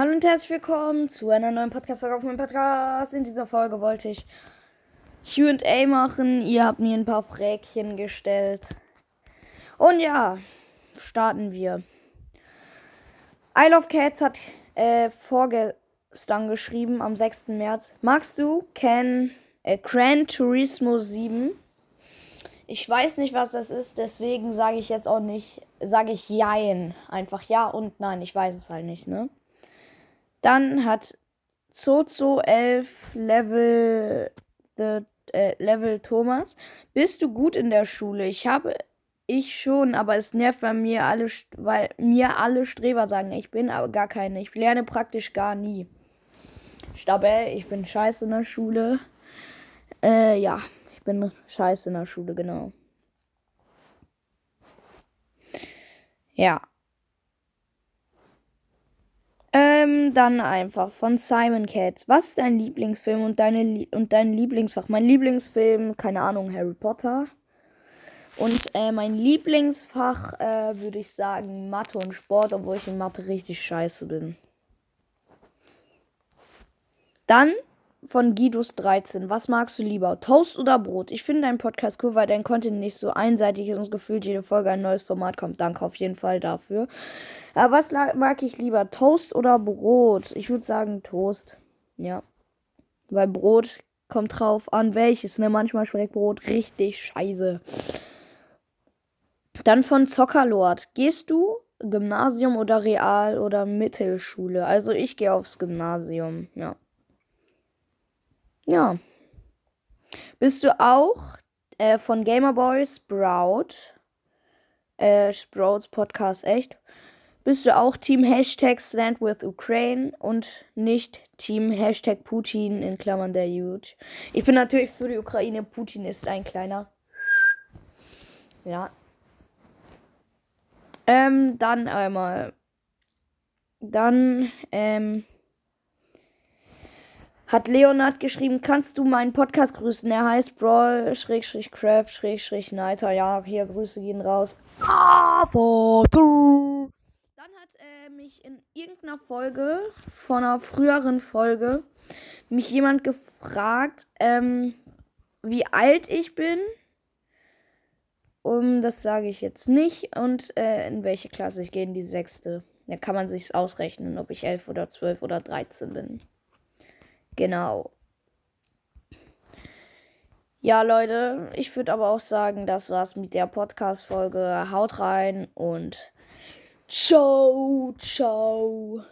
Hallo und herzlich willkommen zu einer neuen Podcast-Folge auf meinem Podcast. In dieser Folge wollte ich QA machen. Ihr habt mir ein paar Fräkchen gestellt. Und ja, starten wir. Isle of Cats hat äh, vorgestern geschrieben, am 6. März. Magst du Can äh, Gran Turismo 7? Ich weiß nicht, was das ist, deswegen sage ich jetzt auch nicht, sage ich Jein. Einfach ja und nein, ich weiß es halt nicht, ne? Dann hat Zozo 11 Level, the, äh, Level Thomas. Bist du gut in der Schule? Ich habe ich schon, aber es nervt, weil mir alle, weil mir alle Streber sagen, ich bin aber gar keine. Ich lerne praktisch gar nie. Stabell, ich bin scheiße in der Schule. Äh, ja, ich bin scheiße in der Schule, genau. Ja. Ähm, dann einfach von Simon Katz. Was ist dein Lieblingsfilm und, deine und dein Lieblingsfach? Mein Lieblingsfilm, keine Ahnung, Harry Potter. Und äh, mein Lieblingsfach äh, würde ich sagen Mathe und Sport, obwohl ich in Mathe richtig scheiße bin. Dann von Guidos 13. Was magst du lieber? Toast oder Brot? Ich finde deinen Podcast cool, weil dein Content nicht so einseitig ist und gefühlt jede Folge ein neues Format kommt. Danke auf jeden Fall dafür. Aber was mag ich lieber? Toast oder Brot? Ich würde sagen Toast. Ja. Weil Brot kommt drauf an, welches. Ne? Manchmal schmeckt Brot richtig scheiße. Dann von Zockerlord. Gehst du Gymnasium oder Real oder Mittelschule? Also ich gehe aufs Gymnasium, ja. Ja. Bist du auch äh, von Gamerboy Sprout? Äh, Sprouts Podcast, echt? Bist du auch Team Hashtag Stand with Ukraine und nicht Team Hashtag Putin in Klammern der Jude? Ich bin natürlich für die Ukraine. Putin ist ein kleiner. Ja. Ähm, dann einmal. Dann, ähm hat Leonard geschrieben, kannst du meinen Podcast grüßen? Er heißt Brawl, Schrägstrich Craft, Schrägstrich Niter. Ja, hier Grüße gehen raus. Dann hat äh, mich in irgendeiner Folge, von einer früheren Folge, mich jemand gefragt, ähm, wie alt ich bin. Um, das sage ich jetzt nicht. Und äh, in welche Klasse ich gehe, in die sechste. Da kann man sich ausrechnen, ob ich elf oder zwölf oder dreizehn bin. Genau. Ja, Leute, ich würde aber auch sagen, das war's mit der Podcast-Folge. Haut rein und ciao, ciao.